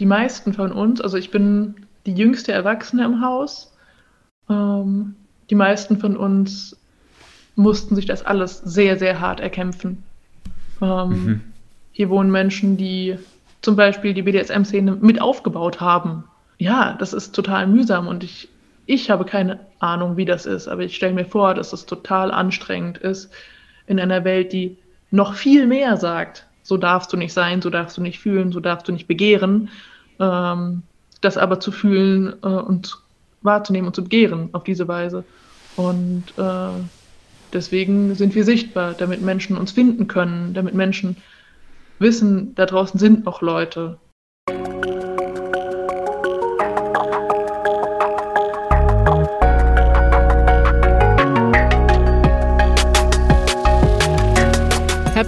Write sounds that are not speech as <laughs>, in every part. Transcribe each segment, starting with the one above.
die meisten von uns, also ich bin die jüngste Erwachsene im Haus, ähm, die meisten von uns mussten sich das alles sehr, sehr hart erkämpfen. Ähm, mhm. Hier wohnen Menschen, die zum Beispiel die BDSM-Szene mit aufgebaut haben. Ja, das ist total mühsam und ich, ich habe keine Ahnung, wie das ist, aber ich stelle mir vor, dass es total anstrengend ist in einer Welt, die noch viel mehr sagt, so darfst du nicht sein, so darfst du nicht fühlen, so darfst du nicht begehren, ähm, das aber zu fühlen äh, und wahrzunehmen und zu begehren auf diese Weise. Und äh, deswegen sind wir sichtbar, damit Menschen uns finden können, damit Menschen wissen, da draußen sind noch Leute,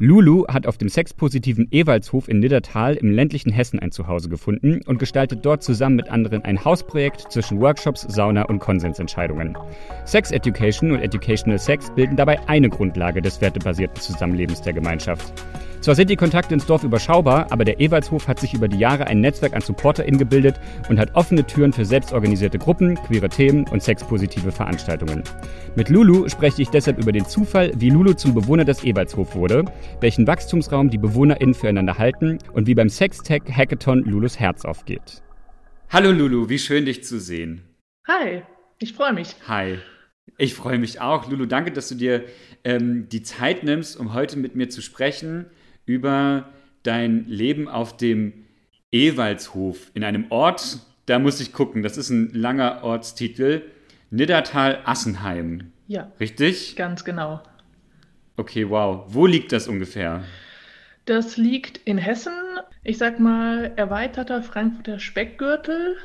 Lulu hat auf dem sexpositiven Ewaldshof in Niddertal im ländlichen Hessen ein Zuhause gefunden und gestaltet dort zusammen mit anderen ein Hausprojekt zwischen Workshops, Sauna und Konsensentscheidungen. Sex Education und Educational Sex bilden dabei eine Grundlage des wertebasierten Zusammenlebens der Gemeinschaft. Zwar sind die Kontakte ins Dorf überschaubar, aber der Ewaldshof hat sich über die Jahre ein Netzwerk an SupporterInnen gebildet und hat offene Türen für selbstorganisierte Gruppen, queere Themen und sexpositive Veranstaltungen. Mit Lulu spreche ich deshalb über den Zufall, wie Lulu zum Bewohner des Ewaldshof wurde, welchen Wachstumsraum die BewohnerInnen füreinander halten und wie beim Sextech Hackathon Lulus Herz aufgeht. Hallo Lulu, wie schön dich zu sehen. Hi, ich freue mich. Hi. Ich freue mich auch. Lulu, danke, dass du dir ähm, die Zeit nimmst, um heute mit mir zu sprechen über dein Leben auf dem Ewaldshof in einem Ort, da muss ich gucken, das ist ein langer Ortstitel, Niddertal-Assenheim. Ja. Richtig? Ganz genau. Okay, wow. Wo liegt das ungefähr? Das liegt in Hessen, ich sag mal erweiterter Frankfurter Speckgürtel,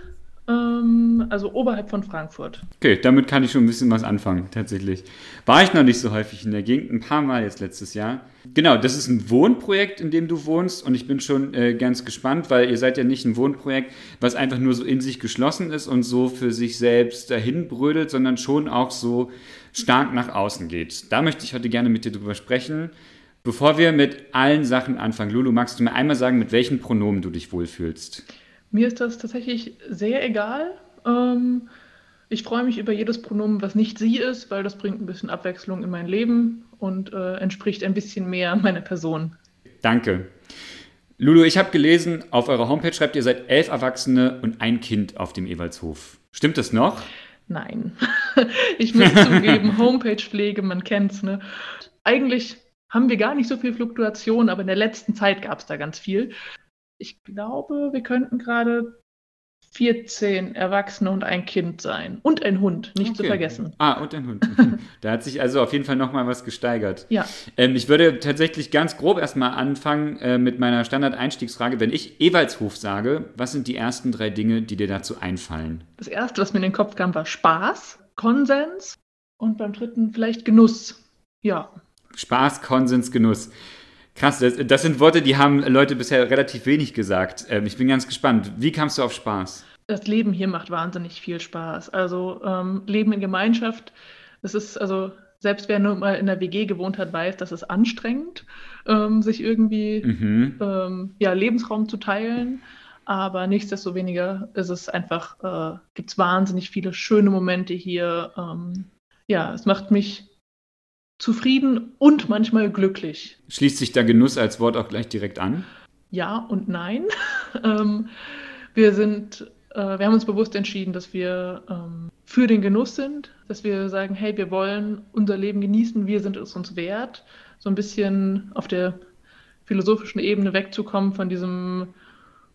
ähm, also oberhalb von Frankfurt. Okay, damit kann ich schon ein bisschen was anfangen, tatsächlich. War ich noch nicht so häufig in der Gegend, ein paar Mal jetzt letztes Jahr. Genau, das ist ein Wohnprojekt, in dem du wohnst und ich bin schon äh, ganz gespannt, weil ihr seid ja nicht ein Wohnprojekt, was einfach nur so in sich geschlossen ist und so für sich selbst dahin brödelt, sondern schon auch so stark nach außen geht. Da möchte ich heute gerne mit dir drüber sprechen. Bevor wir mit allen Sachen anfangen, Lulu, magst du mir einmal sagen, mit welchen Pronomen du dich wohlfühlst? Mir ist das tatsächlich sehr egal. Ähm, ich freue mich über jedes Pronomen, was nicht sie ist, weil das bringt ein bisschen Abwechslung in mein Leben und äh, entspricht ein bisschen mehr <laughs> meiner Person. Danke. Lulu, ich habe gelesen, auf eurer Homepage schreibt ihr seit elf Erwachsene und ein Kind auf dem Ewaldshof. Stimmt das noch? Nein. <laughs> ich muss zugeben, <laughs> Homepage-Pflege, man kennt's, ne? Eigentlich haben wir gar nicht so viel Fluktuation, aber in der letzten Zeit gab es da ganz viel ich glaube, wir könnten gerade 14 Erwachsene und ein Kind sein. Und ein Hund, nicht okay. zu vergessen. Ah, und ein Hund. <laughs> da hat sich also auf jeden Fall nochmal was gesteigert. Ja. Ähm, ich würde tatsächlich ganz grob erstmal anfangen äh, mit meiner Standard-Einstiegsfrage. Wenn ich Ewaldshof sage, was sind die ersten drei Dinge, die dir dazu einfallen? Das erste, was mir in den Kopf kam, war Spaß, Konsens und beim dritten vielleicht Genuss. Ja. Spaß, Konsens, Genuss. Krass, das, das, sind Worte, die haben Leute bisher relativ wenig gesagt. Ähm, ich bin ganz gespannt. Wie kamst du auf Spaß? Das Leben hier macht wahnsinnig viel Spaß. Also ähm, Leben in Gemeinschaft, das ist also selbst wer nur mal in der WG gewohnt hat, weiß, das ist anstrengend, ähm, sich irgendwie mhm. ähm, ja, Lebensraum zu teilen. Aber nichtsdestoweniger ist es einfach, äh, gibt es wahnsinnig viele schöne Momente hier. Ähm, ja, es macht mich zufrieden und manchmal glücklich. Schließt sich da Genuss als Wort auch gleich direkt an? Ja und nein. <laughs> ähm, wir sind, äh, wir haben uns bewusst entschieden, dass wir ähm, für den Genuss sind, dass wir sagen, hey, wir wollen unser Leben genießen, wir sind es uns wert, so ein bisschen auf der philosophischen Ebene wegzukommen von diesem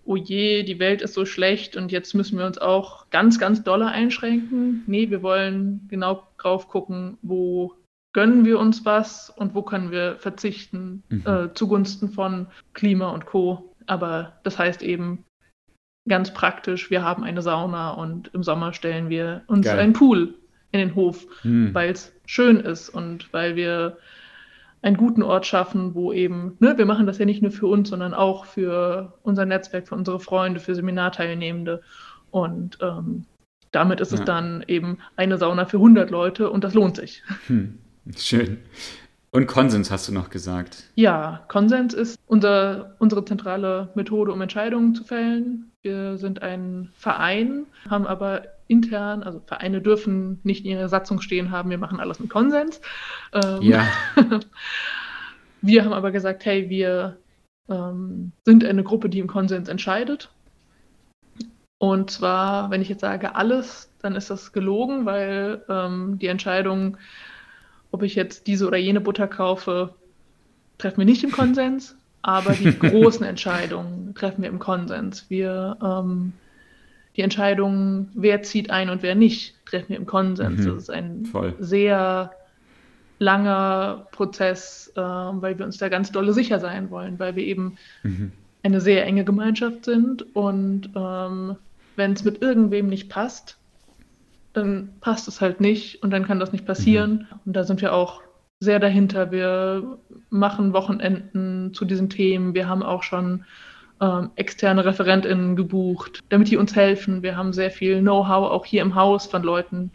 oh je, die Welt ist so schlecht und jetzt müssen wir uns auch ganz, ganz doll einschränken. Nee, wir wollen genau drauf gucken, wo gönnen wir uns was und wo können wir verzichten mhm. äh, zugunsten von Klima und Co. Aber das heißt eben ganz praktisch, wir haben eine Sauna und im Sommer stellen wir uns Geil. einen Pool in den Hof, mhm. weil es schön ist und weil wir einen guten Ort schaffen, wo eben, ne, wir machen das ja nicht nur für uns, sondern auch für unser Netzwerk, für unsere Freunde, für Seminarteilnehmende. Und ähm, damit ist ja. es dann eben eine Sauna für 100 Leute und das lohnt sich. Hm, schön. Und Konsens hast du noch gesagt. Ja, Konsens ist unser, unsere zentrale Methode, um Entscheidungen zu fällen. Wir sind ein Verein, haben aber intern, also Vereine dürfen nicht in ihrer Satzung stehen haben, wir machen alles mit Konsens. Ähm, ja. <laughs> wir haben aber gesagt, hey, wir ähm, sind eine Gruppe, die im Konsens entscheidet. Und zwar, wenn ich jetzt sage alles, dann ist das gelogen, weil ähm, die Entscheidung, ob ich jetzt diese oder jene Butter kaufe, treffen wir nicht im Konsens, aber die <laughs> großen Entscheidungen treffen wir im Konsens. Wir ähm, die Entscheidung, wer zieht ein und wer nicht, treffen wir im Konsens. Mhm, das ist ein voll. sehr langer Prozess, äh, weil wir uns da ganz dolle sicher sein wollen, weil wir eben mhm. eine sehr enge Gemeinschaft sind und ähm, wenn es mit irgendwem nicht passt, dann passt es halt nicht und dann kann das nicht passieren. Mhm. Und da sind wir auch sehr dahinter. Wir machen Wochenenden zu diesen Themen. Wir haben auch schon ähm, externe ReferentInnen gebucht, damit die uns helfen. Wir haben sehr viel Know-how auch hier im Haus von Leuten.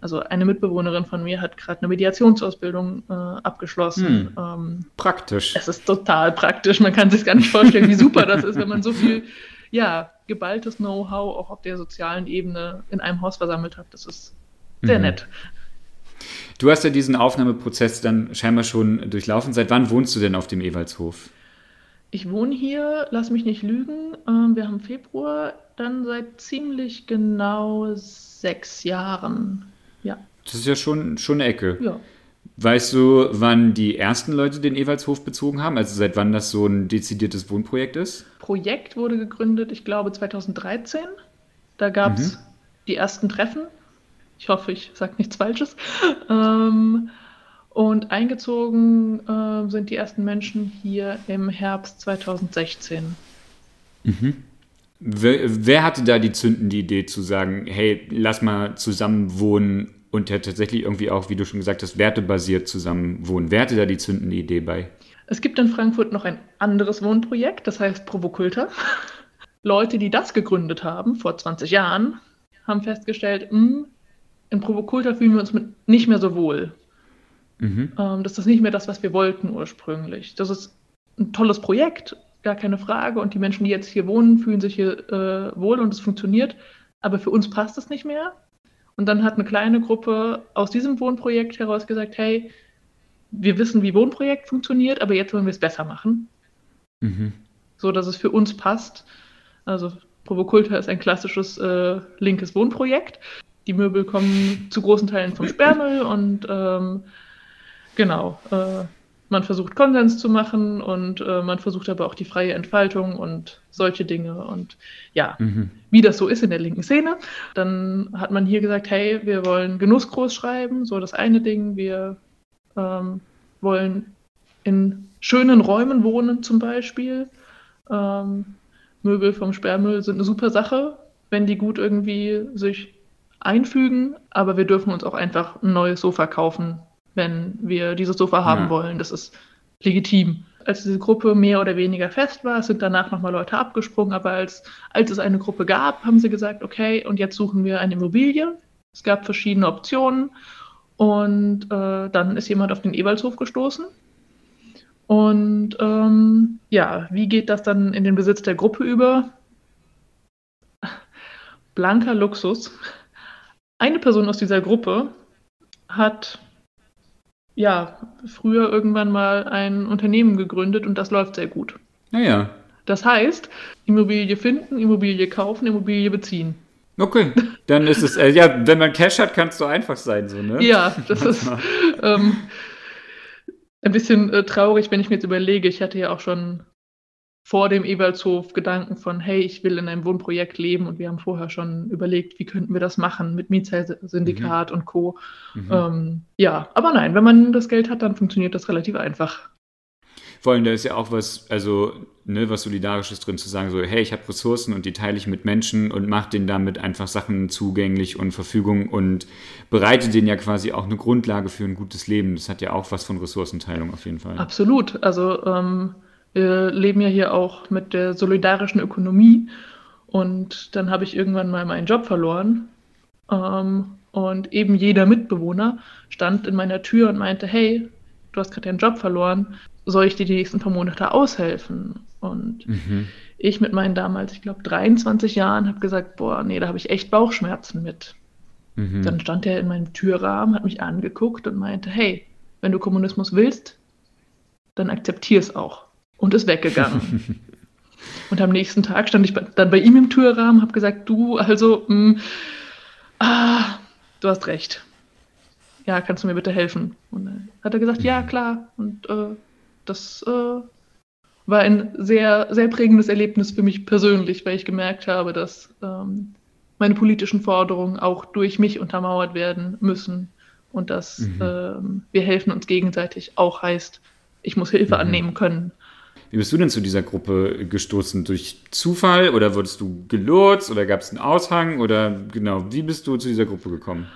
Also eine Mitbewohnerin von mir hat gerade eine Mediationsausbildung äh, abgeschlossen. Hm. Ähm, praktisch. Es ist total praktisch. Man kann sich gar nicht vorstellen, wie super das ist, wenn man so viel ja, geballtes Know-how auch auf der sozialen Ebene in einem Haus versammelt hat. Das ist sehr mhm. nett. Du hast ja diesen Aufnahmeprozess dann scheinbar schon durchlaufen. Seit wann wohnst du denn auf dem Ewaldshof? Ich wohne hier, lass mich nicht lügen. Ähm, wir haben Februar, dann seit ziemlich genau sechs Jahren. Ja. Das ist ja schon, schon eine Ecke. Ja. Weißt du, wann die ersten Leute den Ewaldshof bezogen haben? Also seit wann das so ein dezidiertes Wohnprojekt ist? Projekt wurde gegründet, ich glaube 2013. Da gab es mhm. die ersten Treffen. Ich hoffe, ich sage nichts Falsches. Ähm, und eingezogen äh, sind die ersten Menschen hier im Herbst 2016. Mhm. Wer, wer, hatte da die zündende Idee zu sagen, hey, lass mal zusammen wohnen und ja tatsächlich irgendwie auch, wie du schon gesagt hast, wertebasiert zusammen wohnen. Wer hatte da die zündende Idee bei? Es gibt in Frankfurt noch ein anderes Wohnprojekt, das heißt Provokulta. Leute, die das gegründet haben, vor 20 Jahren, haben festgestellt, mh, hm, in Provokulta fühlen wir uns nicht mehr so wohl. Mhm. Ähm, das ist nicht mehr das, was wir wollten ursprünglich. Das ist ein tolles Projekt, gar keine Frage. Und die Menschen, die jetzt hier wohnen, fühlen sich hier äh, wohl und es funktioniert. Aber für uns passt es nicht mehr. Und dann hat eine kleine Gruppe aus diesem Wohnprojekt heraus gesagt, hey, wir wissen, wie Wohnprojekt funktioniert, aber jetzt wollen wir es besser machen. Mhm. So, dass es für uns passt. Also Provokulta ist ein klassisches äh, linkes Wohnprojekt. Die Möbel kommen zu großen Teilen vom Sperrmüll und ähm, genau, äh, man versucht Konsens zu machen und äh, man versucht aber auch die freie Entfaltung und solche Dinge. Und ja, mhm. wie das so ist in der linken Szene, dann hat man hier gesagt, hey, wir wollen Genuss groß schreiben, so das eine Ding, wir ähm, wollen in schönen Räumen wohnen zum Beispiel. Ähm, Möbel vom Sperrmüll sind eine super Sache, wenn die gut irgendwie sich einfügen, aber wir dürfen uns auch einfach ein neues Sofa kaufen, wenn wir dieses Sofa haben ja. wollen. Das ist legitim. Als diese Gruppe mehr oder weniger fest war, sind danach nochmal Leute abgesprungen, aber als, als es eine Gruppe gab, haben sie gesagt, okay, und jetzt suchen wir eine Immobilie. Es gab verschiedene Optionen und äh, dann ist jemand auf den Ebalshof gestoßen. Und ähm, ja, wie geht das dann in den Besitz der Gruppe über? Blanker Luxus. Eine Person aus dieser Gruppe hat ja früher irgendwann mal ein Unternehmen gegründet und das läuft sehr gut. Naja. Das heißt, Immobilie finden, Immobilie kaufen, Immobilie beziehen. Okay, dann ist es, äh, ja, wenn man Cash hat, kann es so einfach sein, so, ne? Ja, das ist <laughs> ähm, ein bisschen äh, traurig, wenn ich mir jetzt überlege, ich hatte ja auch schon vor dem Ewaldshof Gedanken von, hey, ich will in einem Wohnprojekt leben und wir haben vorher schon überlegt, wie könnten wir das machen mit Mietssyndikat mhm. und Co. Mhm. Ähm, ja, aber nein, wenn man das Geld hat, dann funktioniert das relativ einfach. Vor allem, da ist ja auch was, also, ne, was Solidarisches drin, zu sagen, so, hey, ich habe Ressourcen und die teile ich mit Menschen und mache denen damit einfach Sachen zugänglich und Verfügung und bereite denen ja quasi auch eine Grundlage für ein gutes Leben. Das hat ja auch was von Ressourcenteilung auf jeden Fall. Absolut. Also, ähm, wir leben ja hier auch mit der solidarischen Ökonomie und dann habe ich irgendwann mal meinen Job verloren. Ähm, und eben jeder Mitbewohner stand in meiner Tür und meinte, hey, du hast gerade deinen Job verloren, soll ich dir die nächsten paar Monate aushelfen? Und mhm. ich mit meinen damals, ich glaube, 23 Jahren habe gesagt, boah, nee, da habe ich echt Bauchschmerzen mit. Mhm. Dann stand er in meinem Türrahmen, hat mich angeguckt und meinte, hey, wenn du Kommunismus willst, dann akzeptier es auch. Und ist weggegangen. und am nächsten Tag stand ich dann bei ihm im Türrahmen, habe gesagt, du, also, mh, mm, ah, du hast recht. Ja, kannst du mir bitte helfen? Und dann hat er gesagt, ja, klar. Und äh, das äh, war ein sehr, sehr prägendes Erlebnis für mich persönlich, weil ich gemerkt habe, dass ähm, meine politischen Forderungen auch durch mich untermauert werden müssen und dass mhm. ähm, wir helfen uns gegenseitig auch heißt, ich muss Hilfe mhm. annehmen können. Wie bist du denn zu dieser Gruppe gestoßen? Durch Zufall oder wurdest du gelotst oder gab es einen Aushang oder genau, wie bist du zu dieser Gruppe gekommen?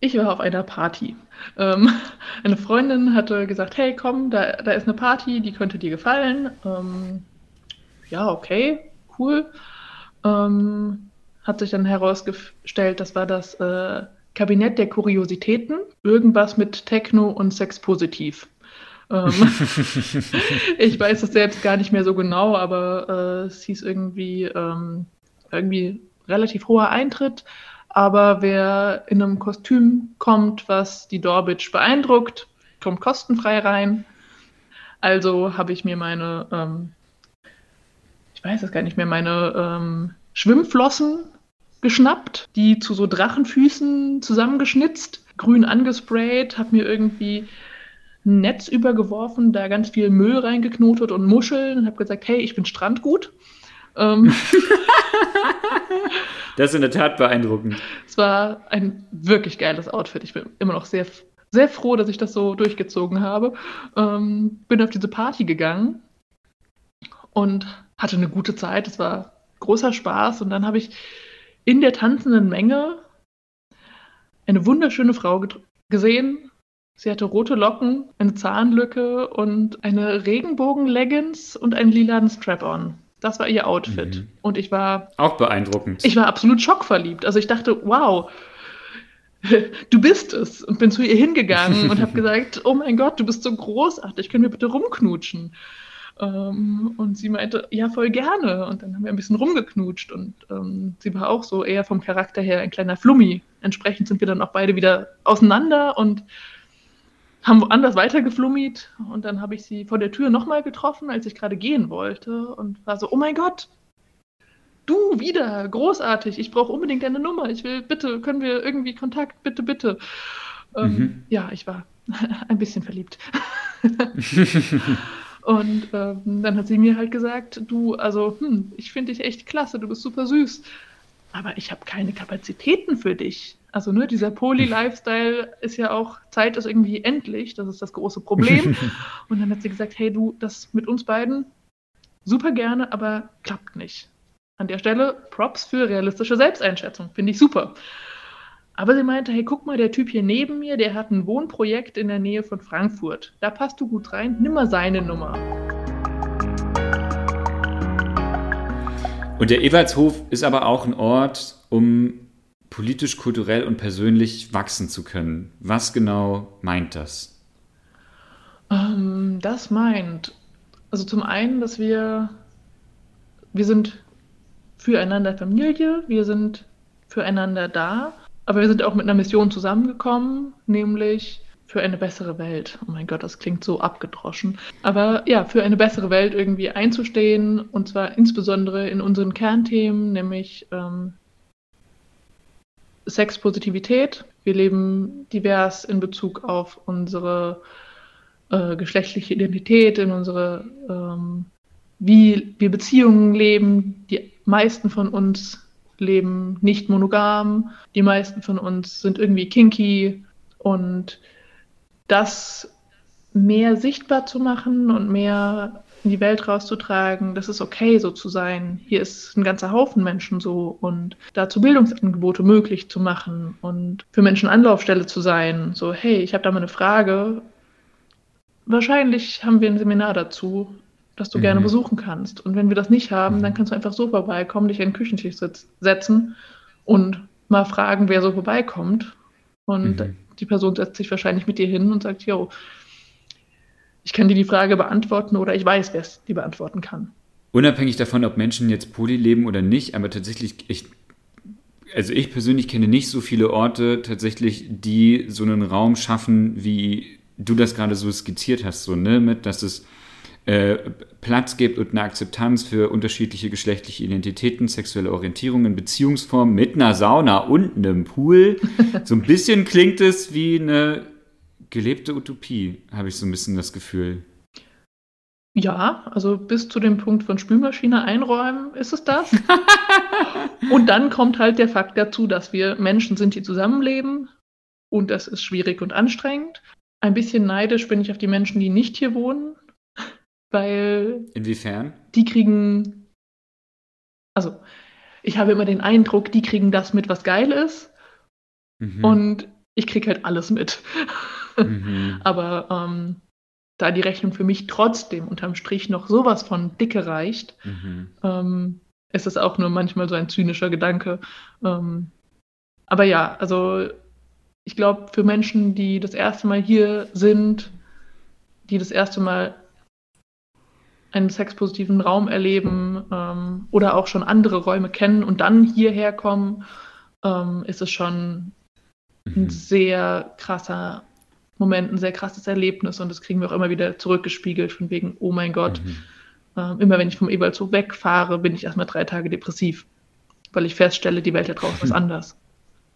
Ich war auf einer Party. Ähm, <laughs> eine Freundin hatte gesagt, hey komm, da, da ist eine Party, die könnte dir gefallen. Ähm, ja, okay, cool. Ähm, hat sich dann herausgestellt, das war das äh, Kabinett der Kuriositäten. Irgendwas mit Techno und Sex positiv. Ähm, <laughs> ich weiß es selbst gar nicht mehr so genau, aber äh, es hieß irgendwie, ähm, irgendwie relativ hoher Eintritt. Aber wer in einem Kostüm kommt, was die Dorbitch beeindruckt, kommt kostenfrei rein. Also habe ich mir meine, ähm, ich weiß es gar nicht mehr, meine ähm, Schwimmflossen geschnappt, die zu so Drachenfüßen zusammengeschnitzt, grün angesprayt, habe mir irgendwie ein Netz übergeworfen, da ganz viel Müll reingeknotet und Muscheln und habe gesagt, hey, ich bin Strandgut. Ähm, <laughs> das ist in der Tat beeindruckend. Es war ein wirklich geiles Outfit. Ich bin immer noch sehr, sehr froh, dass ich das so durchgezogen habe. Ähm, bin auf diese Party gegangen und hatte eine gute Zeit. Es war großer Spaß. Und dann habe ich in der tanzenden Menge eine wunderschöne Frau gesehen, Sie hatte rote Locken, eine Zahnlücke und eine Regenbogen-Leggings und einen lilanen Strap-on. Das war ihr Outfit. Mhm. Und ich war. Auch beeindruckend. Ich war absolut schockverliebt. Also ich dachte, wow, <laughs> du bist es. Und bin zu ihr hingegangen und habe <laughs> gesagt, oh mein Gott, du bist so großartig, können wir bitte rumknutschen? Ähm, und sie meinte, ja, voll gerne. Und dann haben wir ein bisschen rumgeknutscht. Und ähm, sie war auch so eher vom Charakter her ein kleiner Flummi. Entsprechend sind wir dann auch beide wieder auseinander und haben woanders weitergeflummiert und dann habe ich sie vor der Tür nochmal getroffen, als ich gerade gehen wollte und war so, oh mein Gott, du wieder, großartig, ich brauche unbedingt deine Nummer, ich will, bitte, können wir irgendwie Kontakt, bitte, bitte. Ähm, mhm. Ja, ich war <laughs> ein bisschen verliebt. <laughs> und ähm, dann hat sie mir halt gesagt, du, also, hm, ich finde dich echt klasse, du bist super süß, aber ich habe keine Kapazitäten für dich. Also ne, dieser Poly-Lifestyle <laughs> ist ja auch, Zeit ist irgendwie endlich, das ist das große Problem. <laughs> und dann hat sie gesagt, hey du, das mit uns beiden super gerne, aber klappt nicht. An der Stelle Props für realistische Selbsteinschätzung, finde ich super. Aber sie meinte, hey, guck mal, der Typ hier neben mir, der hat ein Wohnprojekt in der Nähe von Frankfurt. Da passt du gut rein, nimm mal seine Nummer. Und der Ewaldshof ist aber auch ein Ort, um politisch, kulturell und persönlich wachsen zu können. Was genau meint das? Ähm, das meint, also zum einen, dass wir, wir sind füreinander Familie, wir sind füreinander da, aber wir sind auch mit einer Mission zusammengekommen, nämlich für eine bessere Welt. Oh mein Gott, das klingt so abgedroschen. Aber ja, für eine bessere Welt irgendwie einzustehen und zwar insbesondere in unseren Kernthemen, nämlich ähm, Sexpositivität. Wir leben divers in Bezug auf unsere äh, geschlechtliche Identität, in unsere, ähm, wie wir Beziehungen leben. Die meisten von uns leben nicht monogam. Die meisten von uns sind irgendwie kinky. Und das mehr sichtbar zu machen und mehr in die Welt rauszutragen, das ist okay, so zu sein. Hier ist ein ganzer Haufen Menschen so und dazu Bildungsangebote möglich zu machen und für Menschen Anlaufstelle zu sein. So, hey, ich habe da mal eine Frage. Wahrscheinlich haben wir ein Seminar dazu, das du mhm. gerne besuchen kannst. Und wenn wir das nicht haben, dann mhm. kannst du einfach so vorbeikommen, dich an den Küchentisch setzen und mal fragen, wer so vorbeikommt. Und mhm. Die Person setzt sich wahrscheinlich mit dir hin und sagt, yo, ich kann dir die Frage beantworten oder ich weiß, wer es die beantworten kann. Unabhängig davon, ob Menschen jetzt poly leben oder nicht, aber tatsächlich, ich, also ich persönlich kenne nicht so viele Orte tatsächlich, die so einen Raum schaffen, wie du das gerade so skizziert hast, so, ne, mit, dass es äh, Platz gibt und eine Akzeptanz für unterschiedliche geschlechtliche Identitäten, sexuelle Orientierungen, Beziehungsformen mit einer Sauna und einem Pool. <laughs> so ein bisschen klingt es wie eine gelebte Utopie, habe ich so ein bisschen das Gefühl. Ja, also bis zu dem Punkt von Spülmaschine einräumen ist es das. <laughs> und dann kommt halt der Fakt dazu, dass wir Menschen sind, die zusammenleben. Und das ist schwierig und anstrengend. Ein bisschen neidisch bin ich auf die Menschen, die nicht hier wohnen. Weil. Inwiefern? Die kriegen. Also, ich habe immer den Eindruck, die kriegen das mit, was geil ist. Mhm. Und ich kriege halt alles mit. Mhm. <laughs> Aber ähm, da die Rechnung für mich trotzdem unterm Strich noch sowas von dicke reicht, mhm. ähm, ist es auch nur manchmal so ein zynischer Gedanke. Ähm, aber ja, also ich glaube, für Menschen, die das erste Mal hier sind, die das erste Mal einen sexpositiven Raum erleben ähm, oder auch schon andere Räume kennen und dann hierher kommen, ähm, ist es schon mhm. ein sehr krasser Moment ein sehr krasses Erlebnis und das kriegen wir auch immer wieder zurückgespiegelt von wegen, oh mein Gott, mhm. äh, immer wenn ich vom Eberzug wegfahre, bin ich erstmal drei Tage depressiv, weil ich feststelle, die Welt da draußen ist anders.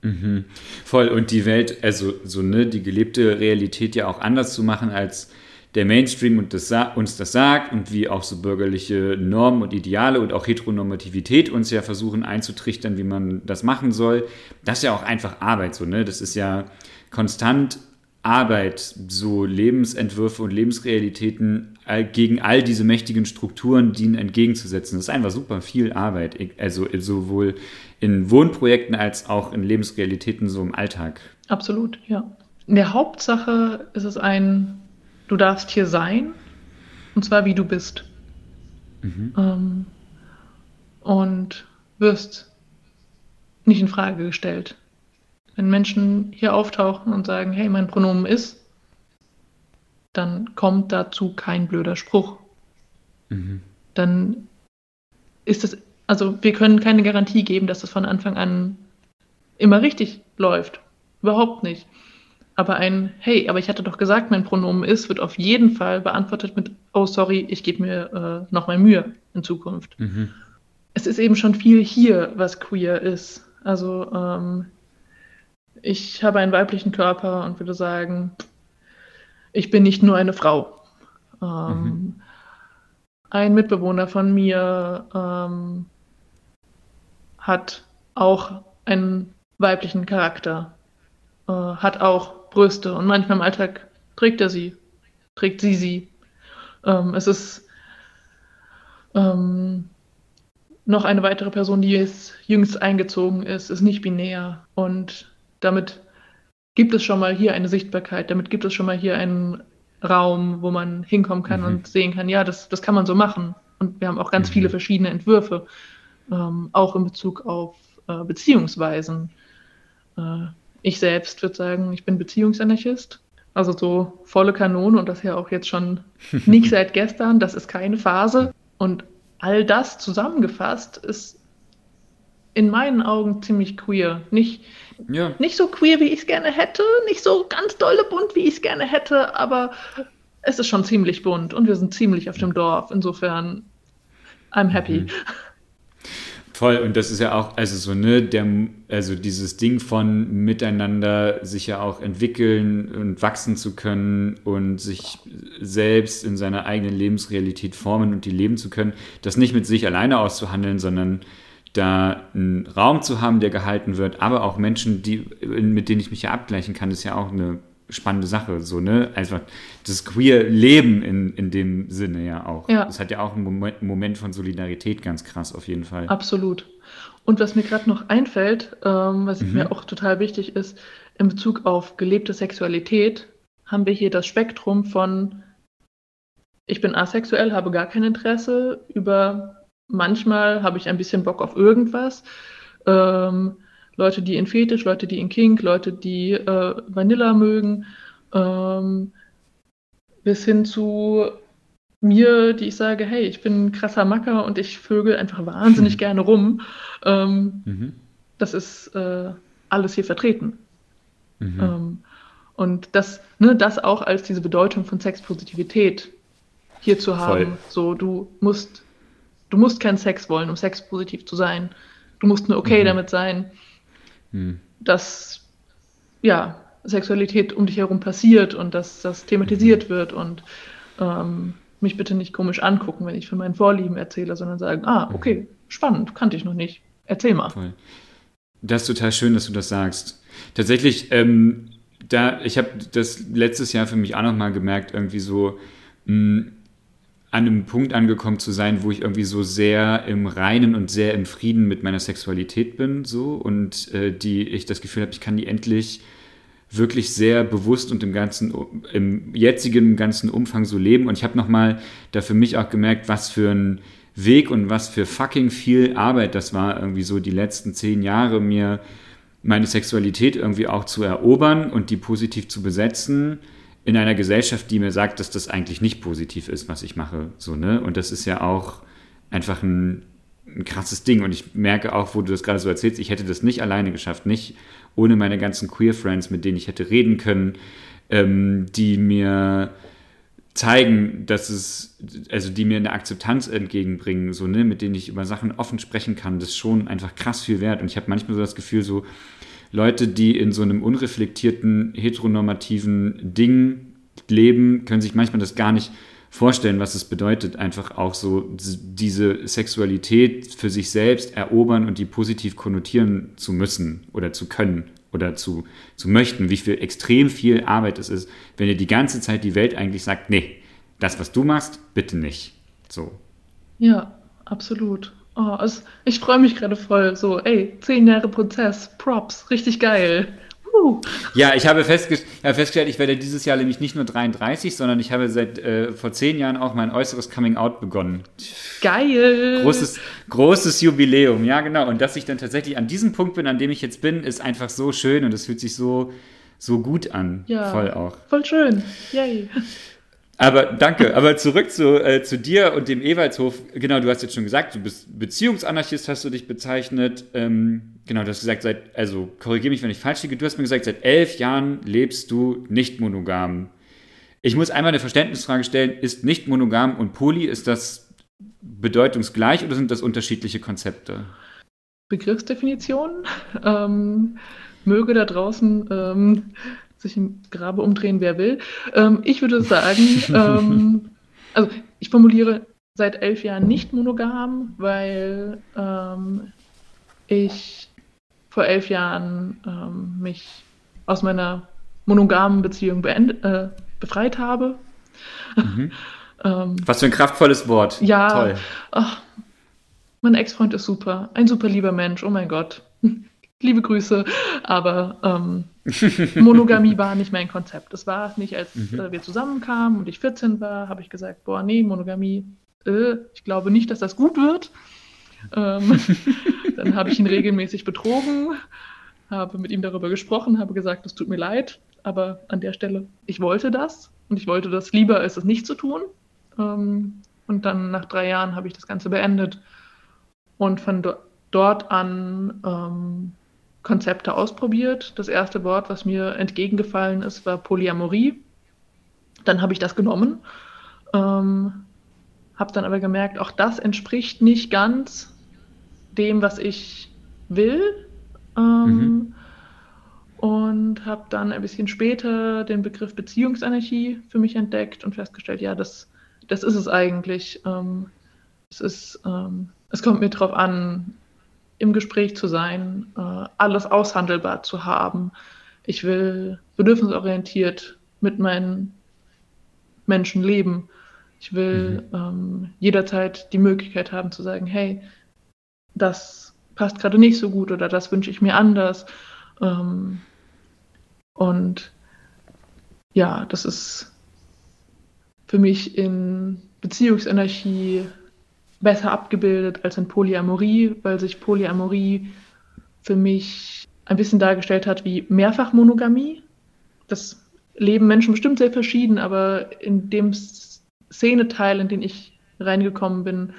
Mhm. Voll und die Welt, also so ne, die gelebte Realität ja auch anders zu machen als der Mainstream und das, uns das sagt und wie auch so bürgerliche Normen und Ideale und auch Heteronormativität uns ja versuchen einzutrichtern, wie man das machen soll. Das ist ja auch einfach Arbeit so, ne? Das ist ja konstant Arbeit, so Lebensentwürfe und Lebensrealitäten gegen all diese mächtigen Strukturen dienen entgegenzusetzen. Das ist einfach super viel Arbeit, also sowohl in Wohnprojekten als auch in Lebensrealitäten so im Alltag. Absolut, ja. In der Hauptsache ist es ein, du darfst hier sein, und zwar wie du bist. Mhm. Ähm, und wirst nicht in Frage gestellt. Wenn Menschen hier auftauchen und sagen, hey, mein Pronomen ist, dann kommt dazu kein blöder Spruch. Mhm. Dann ist es, also wir können keine Garantie geben, dass das von Anfang an immer richtig läuft. Überhaupt nicht. Aber ein, hey, aber ich hatte doch gesagt, mein Pronomen ist, wird auf jeden Fall beantwortet mit, oh sorry, ich gebe mir äh, noch mal Mühe in Zukunft. Mhm. Es ist eben schon viel hier, was queer ist. Also ähm, ich habe einen weiblichen Körper und würde sagen, ich bin nicht nur eine Frau. Ähm, mhm. Ein Mitbewohner von mir ähm, hat auch einen weiblichen Charakter, äh, hat auch Brüste und manchmal im Alltag trägt er sie, trägt sie sie. Ähm, es ist ähm, noch eine weitere Person, die jetzt jüngst eingezogen ist, ist nicht binär und damit gibt es schon mal hier eine Sichtbarkeit, damit gibt es schon mal hier einen Raum, wo man hinkommen kann mhm. und sehen kann, ja, das, das kann man so machen. Und wir haben auch ganz mhm. viele verschiedene Entwürfe, ähm, auch in Bezug auf äh, Beziehungsweisen. Äh, ich selbst würde sagen, ich bin Beziehungsanarchist. Also so volle Kanone und das ja auch jetzt schon <laughs> nicht seit gestern, das ist keine Phase. Und all das zusammengefasst ist in meinen Augen ziemlich queer. Nicht, ja. Nicht so queer, wie ich es gerne hätte, nicht so ganz dolle bunt, wie ich es gerne hätte, aber es ist schon ziemlich bunt und wir sind ziemlich auf dem Dorf. Insofern, I'm happy. Mhm. Voll, und das ist ja auch, also so, ne, der, also dieses Ding von miteinander sich ja auch entwickeln und wachsen zu können und sich selbst in seiner eigenen Lebensrealität formen und die leben zu können, das nicht mit sich alleine auszuhandeln, sondern da einen Raum zu haben, der gehalten wird, aber auch Menschen, die, mit denen ich mich ja abgleichen kann, ist ja auch eine spannende Sache, so, ne? Einfach das queer Leben in, in dem Sinne ja auch. Ja. Das hat ja auch einen Moment, Moment von Solidarität ganz krass auf jeden Fall. Absolut. Und was mir gerade noch einfällt, ähm, was mhm. mir auch total wichtig ist, in Bezug auf gelebte Sexualität, haben wir hier das Spektrum von ich bin asexuell, habe gar kein Interesse, über manchmal habe ich ein bisschen Bock auf irgendwas. Ähm, Leute, die in Fetisch, Leute, die in Kink, Leute, die äh, Vanilla mögen, ähm, bis hin zu mir, die ich sage, hey, ich bin ein krasser Macker und ich vögel einfach wahnsinnig mhm. gerne rum. Ähm, mhm. Das ist äh, alles hier vertreten. Mhm. Ähm, und das, ne, das auch als diese Bedeutung von Sexpositivität hier zu haben. Voll. So, du musst, du musst keinen Sex wollen, um sexpositiv zu sein. Du musst nur okay mhm. damit sein, mhm. dass ja, Sexualität um dich herum passiert und dass das thematisiert mhm. wird und ähm, mich bitte nicht komisch angucken, wenn ich von meinen Vorlieben erzähle, sondern sagen, ah, mhm. okay, spannend, kannte ich noch nicht. Erzähl mal. Voll. Das ist total schön, dass du das sagst. Tatsächlich, ähm, da, ich habe das letztes Jahr für mich auch nochmal gemerkt, irgendwie so, mh, hm, an einem Punkt angekommen zu sein, wo ich irgendwie so sehr im Reinen und sehr im Frieden mit meiner Sexualität bin, so. Und äh, die ich das Gefühl habe, ich kann die endlich wirklich sehr bewusst und im ganzen im jetzigen ganzen Umfang so leben. Und ich habe noch mal da für mich auch gemerkt, was für ein Weg und was für fucking viel Arbeit das war irgendwie so die letzten zehn Jahre mir meine Sexualität irgendwie auch zu erobern und die positiv zu besetzen in einer Gesellschaft, die mir sagt, dass das eigentlich nicht positiv ist, was ich mache. So, ne? Und das ist ja auch einfach ein, ein krasses Ding. Und ich merke auch, wo du das gerade so erzählst, ich hätte das nicht alleine geschafft, nicht ohne meine ganzen Queer Friends, mit denen ich hätte reden können, ähm, die mir zeigen, dass es, also die mir eine Akzeptanz entgegenbringen, so, ne, mit denen ich über Sachen offen sprechen kann, das ist schon einfach krass viel wert. Und ich habe manchmal so das Gefühl, so, Leute, die in so einem unreflektierten, heteronormativen Ding leben, können sich manchmal das gar nicht vorstellen, was es bedeutet, einfach auch so diese Sexualität für sich selbst erobern und die positiv konnotieren zu müssen oder zu können oder zu, zu möchten, wie viel extrem viel Arbeit es ist, wenn ihr die ganze Zeit die Welt eigentlich sagt, nee, das, was du machst, bitte nicht. So. Ja, absolut. Oh, also ich freue mich gerade voll. So, ey, zehn Jahre Prozess, Props, richtig geil. Uh. Ja, ich habe festge ja, festgestellt, ich werde dieses Jahr nämlich nicht nur 33, sondern ich habe seit äh, vor zehn Jahren auch mein äußeres Coming Out begonnen. Geil! Großes, großes Jubiläum, ja, genau. Und dass ich dann tatsächlich an diesem Punkt bin, an dem ich jetzt bin, ist einfach so schön und es fühlt sich so, so gut an. Ja, voll auch. Voll schön. Yay. Aber danke, aber zurück zu, äh, zu dir und dem Ewaldshof. Genau, du hast jetzt schon gesagt, du bist Beziehungsanarchist, hast du dich bezeichnet. Ähm, genau, du hast gesagt, seit, also korrigiere mich, wenn ich falsch liege, du hast mir gesagt, seit elf Jahren lebst du nicht monogam. Ich muss einmal eine Verständnisfrage stellen, ist nicht monogam und poly, ist das bedeutungsgleich oder sind das unterschiedliche Konzepte? Begriffsdefinition. Ähm, möge da draußen ähm, sich im Grabe umdrehen, wer will. Ähm, ich würde sagen, <laughs> ähm, also ich formuliere seit elf Jahren nicht monogam, weil ähm, ich vor elf Jahren ähm, mich aus meiner monogamen Beziehung äh, befreit habe. Mhm. <laughs> Ähm, Was für ein kraftvolles Wort. Ja. Toll. Ach, mein Ex-Freund ist super. Ein super lieber Mensch. Oh mein Gott. <laughs> Liebe Grüße. Aber ähm, <laughs> Monogamie war nicht mein Konzept. Das war nicht, als mhm. äh, wir zusammenkamen und ich 14 war, habe ich gesagt, boah, nee, Monogamie, äh, ich glaube nicht, dass das gut wird. Ähm, <laughs> dann habe ich ihn regelmäßig betrogen, habe mit ihm darüber gesprochen, habe gesagt, es tut mir leid, aber an der Stelle, ich wollte das und ich wollte das lieber, als es nicht zu tun. Ähm, und dann nach drei Jahren habe ich das Ganze beendet und von do dort an ähm, Konzepte ausprobiert. Das erste Wort, was mir entgegengefallen ist, war Polyamorie. Dann habe ich das genommen, ähm, habe dann aber gemerkt, auch das entspricht nicht ganz dem, was ich will. Ähm, mhm. Und habe dann ein bisschen später den Begriff Beziehungsanarchie für mich entdeckt und festgestellt, ja, das, das ist es eigentlich. Ähm, es, ist, ähm, es kommt mir darauf an, im Gespräch zu sein, äh, alles aushandelbar zu haben. Ich will bedürfnisorientiert mit meinen Menschen leben. Ich will mhm. ähm, jederzeit die Möglichkeit haben zu sagen, hey, das passt gerade nicht so gut oder das wünsche ich mir anders. Ähm, und ja, das ist für mich in Beziehungsenergie besser abgebildet als in Polyamorie, weil sich Polyamorie für mich ein bisschen dargestellt hat wie Mehrfachmonogamie. Das leben Menschen bestimmt sehr verschieden, aber in dem Szeneteil, in den ich reingekommen bin,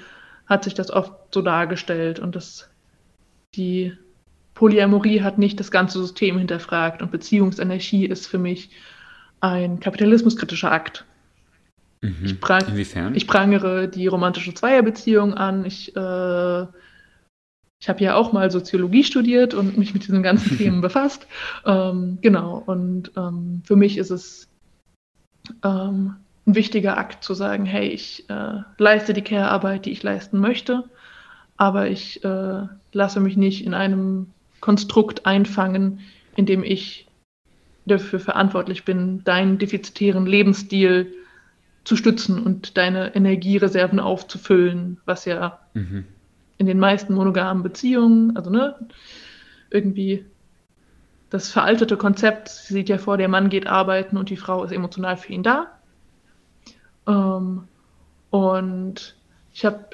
hat sich das oft so dargestellt und das, die Polyamorie hat nicht das ganze System hinterfragt und Beziehungsenergie ist für mich ein kapitalismuskritischer Akt. Mhm. Ich, prang, Inwiefern? ich prangere die romantische Zweierbeziehung an. Ich, äh, ich habe ja auch mal Soziologie studiert und mich mit diesen ganzen <laughs> Themen befasst. Ähm, genau, und ähm, für mich ist es ähm, ein wichtiger Akt zu sagen, hey, ich äh, leiste die Care-Arbeit, die ich leisten möchte, aber ich äh, lasse mich nicht in einem Konstrukt einfangen, in dem ich dafür verantwortlich bin, deinen defizitären Lebensstil zu stützen und deine Energiereserven aufzufüllen, was ja mhm. in den meisten monogamen Beziehungen, also ne, irgendwie das veraltete Konzept sieht ja vor, der Mann geht arbeiten und die Frau ist emotional für ihn da. Ähm, und ich habe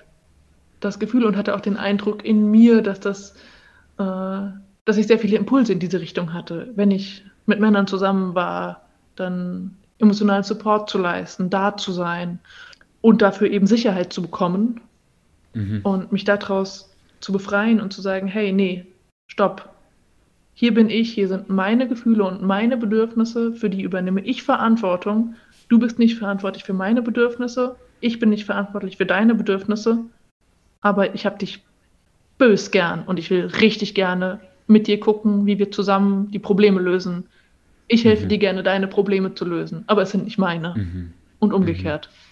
das Gefühl und hatte auch den Eindruck in mir, dass das, äh, dass ich sehr viele Impulse in diese Richtung hatte. Wenn ich mit Männern zusammen war, dann emotionalen Support zu leisten, da zu sein und dafür eben Sicherheit zu bekommen mhm. und mich daraus zu befreien und zu sagen, hey, nee, stopp. Hier bin ich, hier sind meine Gefühle und meine Bedürfnisse, für die übernehme ich Verantwortung du bist nicht verantwortlich für meine Bedürfnisse, ich bin nicht verantwortlich für deine Bedürfnisse, aber ich habe dich bös gern und ich will richtig gerne mit dir gucken, wie wir zusammen die Probleme lösen. Ich helfe mhm. dir gerne, deine Probleme zu lösen, aber es sind nicht meine. Mhm. Und umgekehrt. Mhm.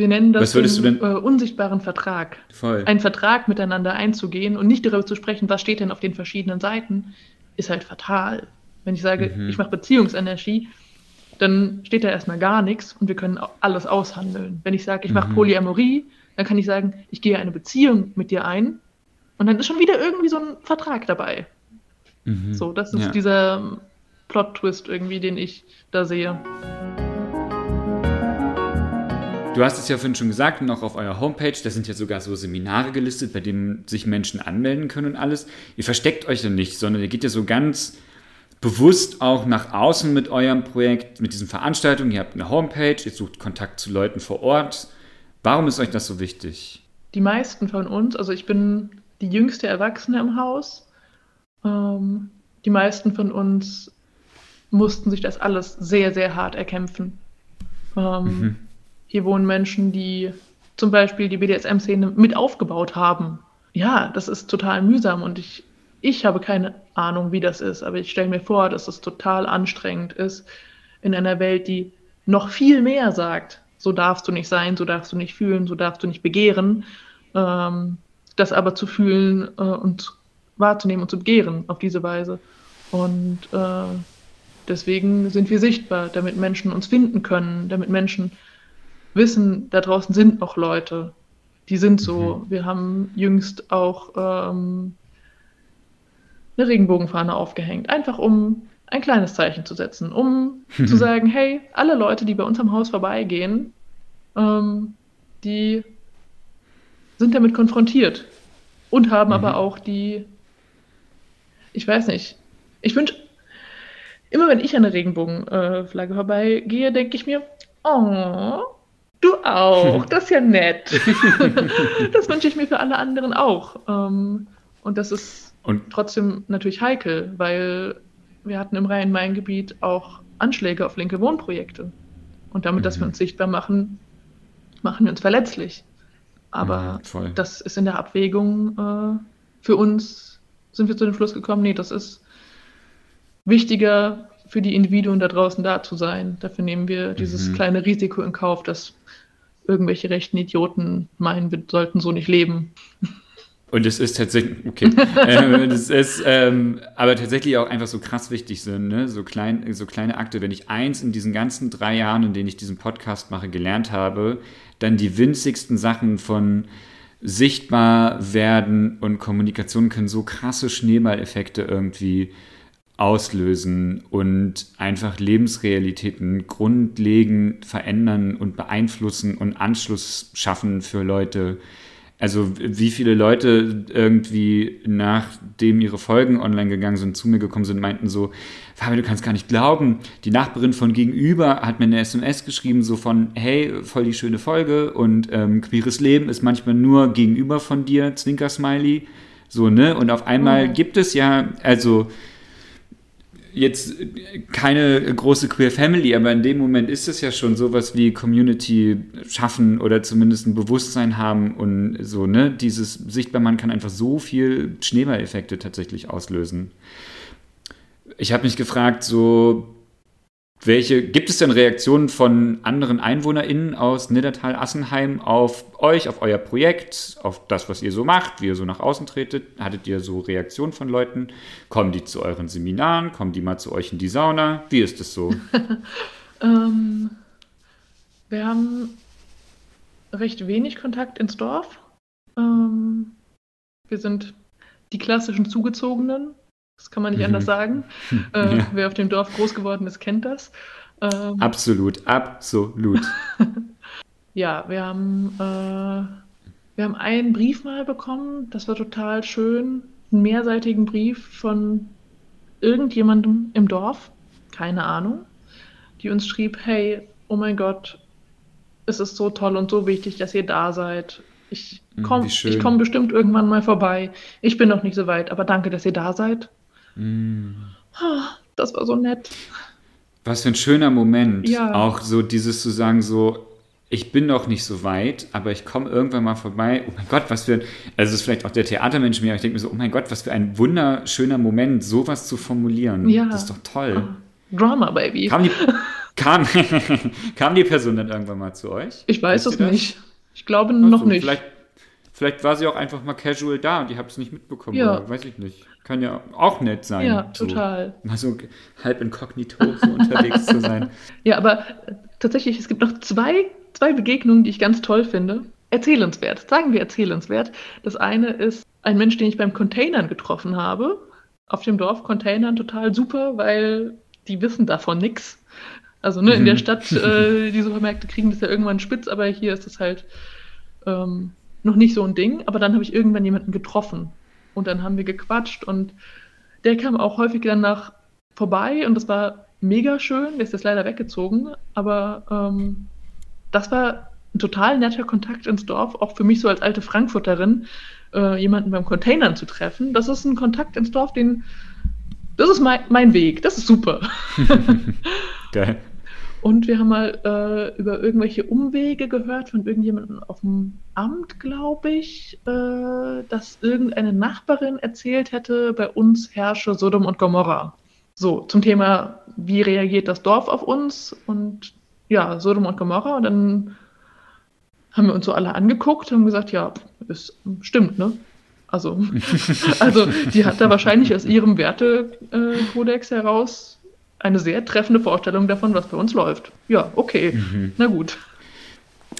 Wir nennen das den äh, unsichtbaren Vertrag. Voll. Einen Vertrag miteinander einzugehen und nicht darüber zu sprechen, was steht denn auf den verschiedenen Seiten, ist halt fatal. Wenn ich sage, mhm. ich mache Beziehungsenergie, dann steht da erstmal gar nichts und wir können alles aushandeln. Wenn ich sage, ich mache mhm. Polyamorie, dann kann ich sagen, ich gehe eine Beziehung mit dir ein und dann ist schon wieder irgendwie so ein Vertrag dabei. Mhm. So, das ist ja. dieser Plot-Twist irgendwie, den ich da sehe. Du hast es ja vorhin schon gesagt und auch auf eurer Homepage, da sind ja sogar so Seminare gelistet, bei denen sich Menschen anmelden können und alles. Ihr versteckt euch ja nicht, sondern ihr geht ja so ganz bewusst auch nach außen mit eurem Projekt, mit diesen Veranstaltungen. Ihr habt eine Homepage, ihr sucht Kontakt zu Leuten vor Ort. Warum ist euch das so wichtig? Die meisten von uns, also ich bin die jüngste Erwachsene im Haus. Ähm, die meisten von uns mussten sich das alles sehr, sehr hart erkämpfen. Ähm, mhm. Hier wohnen Menschen, die zum Beispiel die BDSM-Szene mit aufgebaut haben. Ja, das ist total mühsam und ich ich habe keine Ahnung, wie das ist, aber ich stelle mir vor, dass es total anstrengend ist in einer Welt, die noch viel mehr sagt, so darfst du nicht sein, so darfst du nicht fühlen, so darfst du nicht begehren, ähm, das aber zu fühlen äh, und wahrzunehmen und zu begehren auf diese Weise. Und äh, deswegen sind wir sichtbar, damit Menschen uns finden können, damit Menschen wissen, da draußen sind noch Leute, die sind so. Mhm. Wir haben jüngst auch ähm, eine Regenbogenfahne aufgehängt, einfach um ein kleines Zeichen zu setzen, um <laughs> zu sagen, hey, alle Leute, die bei uns am Haus vorbeigehen, ähm, die sind damit konfrontiert und haben mhm. aber auch die, ich weiß nicht, ich wünsche, immer wenn ich an der Regenbogenflagge äh, vorbeigehe, denke ich mir, oh, du auch, das ist ja nett. <laughs> das wünsche ich mir für alle anderen auch. Ähm, und das ist und trotzdem natürlich heikel, weil wir hatten im Rhein-Main-Gebiet auch Anschläge auf linke Wohnprojekte. Und damit, mhm. dass wir mhm. uns sichtbar machen, machen wir uns verletzlich. Aber ja, das ist in der Abwägung äh, für uns, sind wir zu dem Schluss gekommen, nee, das ist wichtiger für die Individuen da draußen da zu sein. Dafür nehmen wir dieses mhm. kleine Risiko in Kauf, dass irgendwelche rechten Idioten meinen, wir sollten so nicht leben. Und es ist tatsächlich, okay, <laughs> äh, das ist ähm, aber tatsächlich auch einfach so krass wichtig sind, ne? so, klein, so kleine Akte. Wenn ich eins in diesen ganzen drei Jahren, in denen ich diesen Podcast mache, gelernt habe, dann die winzigsten Sachen von sichtbar werden und Kommunikation können so krasse Schneeballeffekte irgendwie auslösen und einfach Lebensrealitäten grundlegend verändern und beeinflussen und Anschluss schaffen für Leute. Also wie viele Leute irgendwie, nachdem ihre Folgen online gegangen sind, zu mir gekommen sind, meinten so, Fabian, du kannst gar nicht glauben, die Nachbarin von gegenüber hat mir eine SMS geschrieben, so von, hey, voll die schöne Folge und ähm, queeres Leben ist manchmal nur gegenüber von dir, Zwinker-Smiley, so, ne? Und auf einmal oh. gibt es ja, also jetzt keine große Queer Family, aber in dem Moment ist es ja schon sowas wie Community schaffen oder zumindest ein Bewusstsein haben und so, ne? Dieses sichtbar, man kann einfach so viel Schneeballeffekte tatsächlich auslösen. Ich habe mich gefragt, so welche, gibt es denn Reaktionen von anderen EinwohnerInnen aus Niddertal-Assenheim auf euch, auf euer Projekt, auf das, was ihr so macht, wie ihr so nach außen tretet? Hattet ihr so Reaktionen von Leuten? Kommen die zu euren Seminaren? Kommen die mal zu euch in die Sauna? Wie ist es so? <laughs> ähm, wir haben recht wenig Kontakt ins Dorf. Ähm, wir sind die klassischen Zugezogenen. Das kann man nicht mhm. anders sagen. <laughs> Äh, ja. Wer auf dem Dorf groß geworden ist, kennt das. Ähm, absolut, absolut. <laughs> ja, wir haben, äh, wir haben einen Brief mal bekommen, das war total schön. Einen mehrseitigen Brief von irgendjemandem im Dorf, keine Ahnung, die uns schrieb, hey, oh mein Gott, es ist so toll und so wichtig, dass ihr da seid. Ich hm, komme komm bestimmt irgendwann mal vorbei. Ich bin noch nicht so weit, aber danke, dass ihr da seid. Mm. Das war so nett. Was für ein schöner Moment. Ja. Auch so dieses zu sagen, so, ich bin noch nicht so weit, aber ich komme irgendwann mal vorbei. Oh mein Gott, was für ein, also es ist vielleicht auch der Theatermensch mir, aber ich denke mir so, oh mein Gott, was für ein wunderschöner Moment, sowas zu formulieren. Ja. Das ist doch toll. Oh, Drama, Baby. Kam die, <laughs> kam, <laughs> kam die Person dann irgendwann mal zu euch? Ich weiß es nicht. Ich glaube also, noch nicht. Vielleicht, vielleicht war sie auch einfach mal casual da und ihr habt es nicht mitbekommen. Ja. Oder, weiß ich nicht. Kann ja auch nett sein. Ja, total. So, mal so halb inkognito so <laughs> unterwegs zu sein. Ja, aber tatsächlich, es gibt noch zwei, zwei Begegnungen, die ich ganz toll finde. Erzählenswert. Sagen wir erzählenswert. Das eine ist ein Mensch, den ich beim Containern getroffen habe. Auf dem Dorf Containern total super, weil die wissen davon nichts. Also ne, in der mhm. Stadt, äh, die Supermärkte kriegen das ja irgendwann spitz, aber hier ist es halt ähm, noch nicht so ein Ding. Aber dann habe ich irgendwann jemanden getroffen und dann haben wir gequatscht und der kam auch häufig dann nach vorbei und das war mega schön. Der ist jetzt leider weggezogen, aber ähm, das war ein total netter Kontakt ins Dorf, auch für mich so als alte Frankfurterin, äh, jemanden beim Containern zu treffen. Das ist ein Kontakt ins Dorf, den das ist mein, mein Weg, das ist super. <laughs> <laughs> Geil. Und wir haben mal äh, über irgendwelche Umwege gehört von irgendjemandem auf dem Amt, glaube ich, äh, dass irgendeine Nachbarin erzählt hätte, bei uns herrsche Sodom und Gomorra. So, zum Thema, wie reagiert das Dorf auf uns? Und ja, Sodom und Gomorra. Und dann haben wir uns so alle angeguckt und gesagt, ja, es stimmt, ne? Also, <laughs> also die hat da wahrscheinlich aus ihrem Wertekodex heraus eine sehr treffende Vorstellung davon, was bei uns läuft. Ja, okay, mhm. na gut.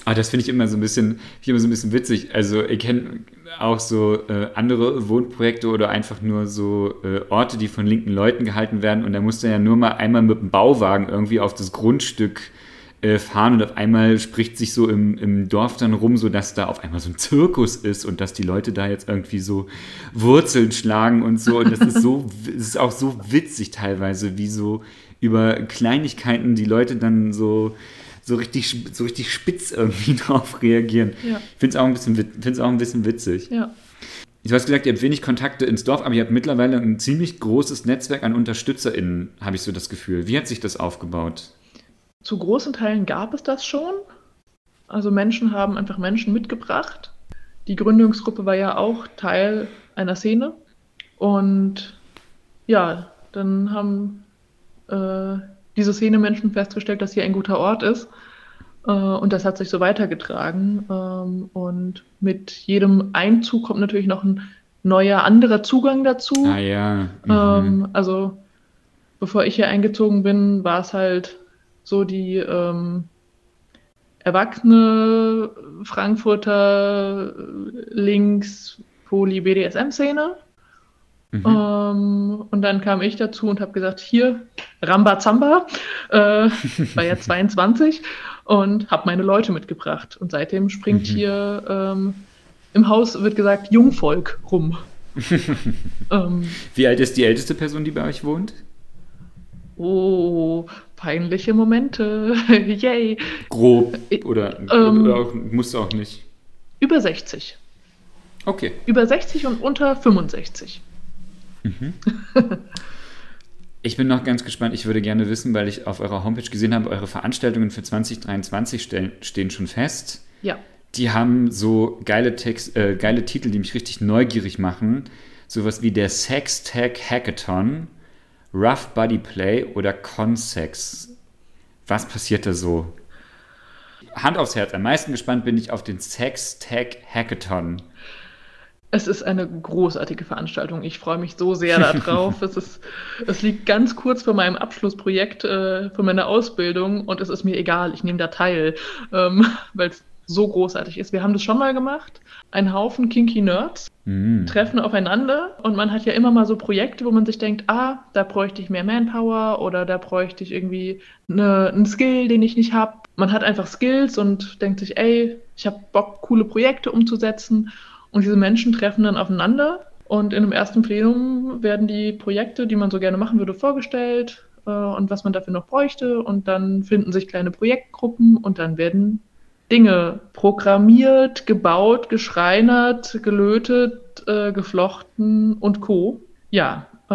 Ah, das finde ich immer so ein bisschen, immer so ein bisschen witzig. Also ich kenne auch so äh, andere Wohnprojekte oder einfach nur so äh, Orte, die von linken Leuten gehalten werden und da musst du ja nur mal einmal mit dem Bauwagen irgendwie auf das Grundstück äh, fahren und auf einmal spricht sich so im, im Dorf dann rum, so dass da auf einmal so ein Zirkus ist und dass die Leute da jetzt irgendwie so Wurzeln schlagen und so. Und das ist so, <laughs> es ist auch so witzig teilweise, wie so über Kleinigkeiten die Leute dann so so richtig, so richtig spitz irgendwie <laughs> drauf reagieren. Ja. Ich finde es auch, ein bisschen, auch ein bisschen witzig. Ja. Du hast gesagt, ihr habt wenig Kontakte ins Dorf, aber ihr habt mittlerweile ein ziemlich großes Netzwerk an UnterstützerInnen, habe ich so das Gefühl. Wie hat sich das aufgebaut? Zu großen Teilen gab es das schon. Also Menschen haben einfach Menschen mitgebracht. Die Gründungsgruppe war ja auch Teil einer Szene. Und ja, dann haben äh, diese Szene Menschen festgestellt, dass hier ein guter Ort ist. Äh, und das hat sich so weitergetragen. Ähm, und mit jedem Einzug kommt natürlich noch ein neuer, anderer Zugang dazu. Ah ja. Mhm. Ähm, also bevor ich hier eingezogen bin, war es halt so die ähm, erwachsene Frankfurter links Poly BDSM-Szene. Mhm. Ähm, und dann kam ich dazu und habe gesagt, hier, Rambazamba, äh, <laughs> war ja 22 und habe meine Leute mitgebracht. Und seitdem springt mhm. hier ähm, im Haus, wird gesagt, Jungvolk rum. <laughs> ähm, Wie alt ist die älteste Person, die bei euch wohnt? Oh, peinliche Momente. <laughs> Yay. Grob oder, ähm, oder auch, musst du auch nicht. Über 60. Okay. Über 60 und unter 65. Mhm. <laughs> Ich bin noch ganz gespannt. Ich würde gerne wissen, weil ich auf eurer Homepage gesehen habe, eure Veranstaltungen für 2023 stellen, stehen schon fest. Ja. Die haben so geile, Text, äh, geile Titel, die mich richtig neugierig machen. Sowas wie der Sex Tag Hackathon, Rough Body Play oder Consex. Was passiert da so? Hand aufs Herz, am meisten gespannt bin ich auf den Sex Tag Hackathon. Es ist eine großartige Veranstaltung. Ich freue mich so sehr darauf. <laughs> es, ist, es liegt ganz kurz vor meinem Abschlussprojekt äh, für meine Ausbildung und es ist mir egal, ich nehme da teil, ähm, weil es so großartig ist. Wir haben das schon mal gemacht. Ein Haufen kinky Nerds mm. treffen aufeinander und man hat ja immer mal so Projekte, wo man sich denkt, ah, da bräuchte ich mehr Manpower oder da bräuchte ich irgendwie eine, einen Skill, den ich nicht habe. Man hat einfach Skills und denkt sich, ey, ich habe Bock, coole Projekte umzusetzen und diese Menschen treffen dann aufeinander und in einem ersten Plenum werden die Projekte, die man so gerne machen würde, vorgestellt äh, und was man dafür noch bräuchte. Und dann finden sich kleine Projektgruppen und dann werden Dinge programmiert, gebaut, geschreinert, gelötet, äh, geflochten und co. Ja, äh,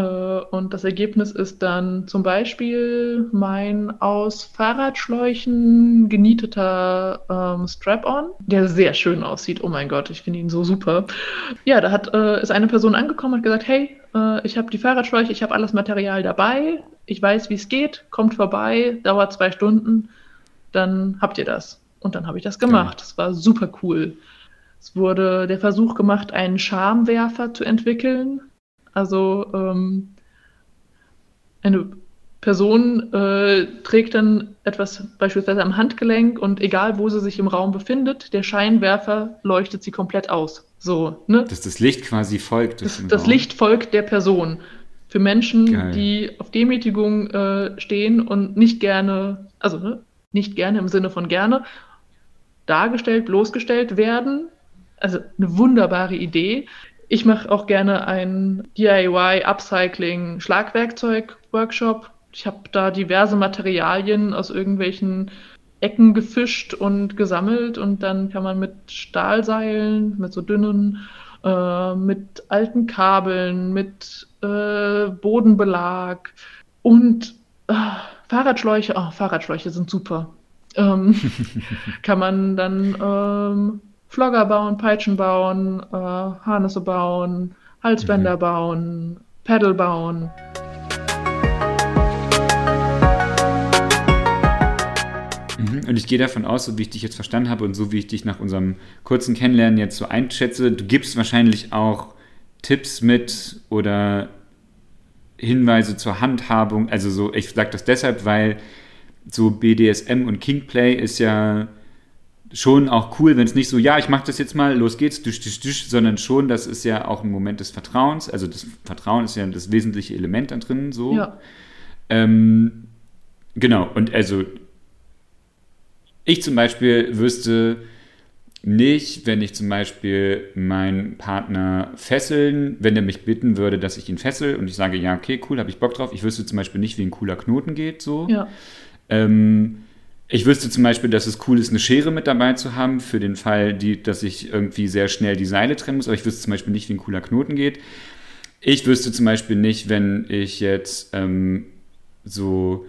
und das Ergebnis ist dann zum Beispiel mein aus Fahrradschläuchen genieteter ähm, Strap-on, der sehr schön aussieht. Oh mein Gott, ich finde ihn so super. Ja, da hat, äh, ist eine Person angekommen und hat gesagt, hey, äh, ich habe die Fahrradschläuche, ich habe alles Material dabei, ich weiß, wie es geht, kommt vorbei, dauert zwei Stunden, dann habt ihr das. Und dann habe ich das gemacht. Es ja. war super cool. Es wurde der Versuch gemacht, einen Schamwerfer zu entwickeln. Also ähm, eine Person äh, trägt dann etwas beispielsweise am Handgelenk und egal wo sie sich im Raum befindet, der Scheinwerfer leuchtet sie komplett aus. So, ne? Dass das Licht quasi folgt. Das, das Licht folgt der Person. Für Menschen, Geil. die auf Demütigung äh, stehen und nicht gerne, also ne, nicht gerne im Sinne von gerne, dargestellt, bloßgestellt werden. Also eine wunderbare Idee. Ich mache auch gerne einen DIY Upcycling Schlagwerkzeug Workshop. Ich habe da diverse Materialien aus irgendwelchen Ecken gefischt und gesammelt und dann kann man mit Stahlseilen, mit so dünnen, äh, mit alten Kabeln, mit äh, Bodenbelag und äh, Fahrradschläuche, oh, Fahrradschläuche sind super. Ähm, <laughs> kann man dann ähm, Flogger bauen, Peitschen bauen, äh, Harnisse bauen, Halsbänder mhm. bauen, Pedal bauen. Mhm. Und ich gehe davon aus, so wie ich dich jetzt verstanden habe und so wie ich dich nach unserem kurzen Kennenlernen jetzt so einschätze, du gibst wahrscheinlich auch Tipps mit oder Hinweise zur Handhabung. Also so, ich sage das deshalb, weil so BDSM und Kingplay ist ja schon auch cool, wenn es nicht so, ja, ich mache das jetzt mal, los geht's, düsch, düsch, düsch, sondern schon, das ist ja auch ein Moment des Vertrauens. Also das Vertrauen ist ja das wesentliche Element da drin, so. Ja. Ähm, genau, und also ich zum Beispiel wüsste nicht, wenn ich zum Beispiel meinen Partner fesseln, wenn er mich bitten würde, dass ich ihn fessel und ich sage, ja, okay, cool, habe ich Bock drauf. Ich wüsste zum Beispiel nicht, wie ein cooler Knoten geht, so. Ja. Ähm, ich wüsste zum Beispiel, dass es cool ist, eine Schere mit dabei zu haben, für den Fall, die, dass ich irgendwie sehr schnell die Seile trennen muss, aber ich wüsste zum Beispiel nicht, wie ein cooler Knoten geht. Ich wüsste zum Beispiel nicht, wenn ich jetzt ähm, so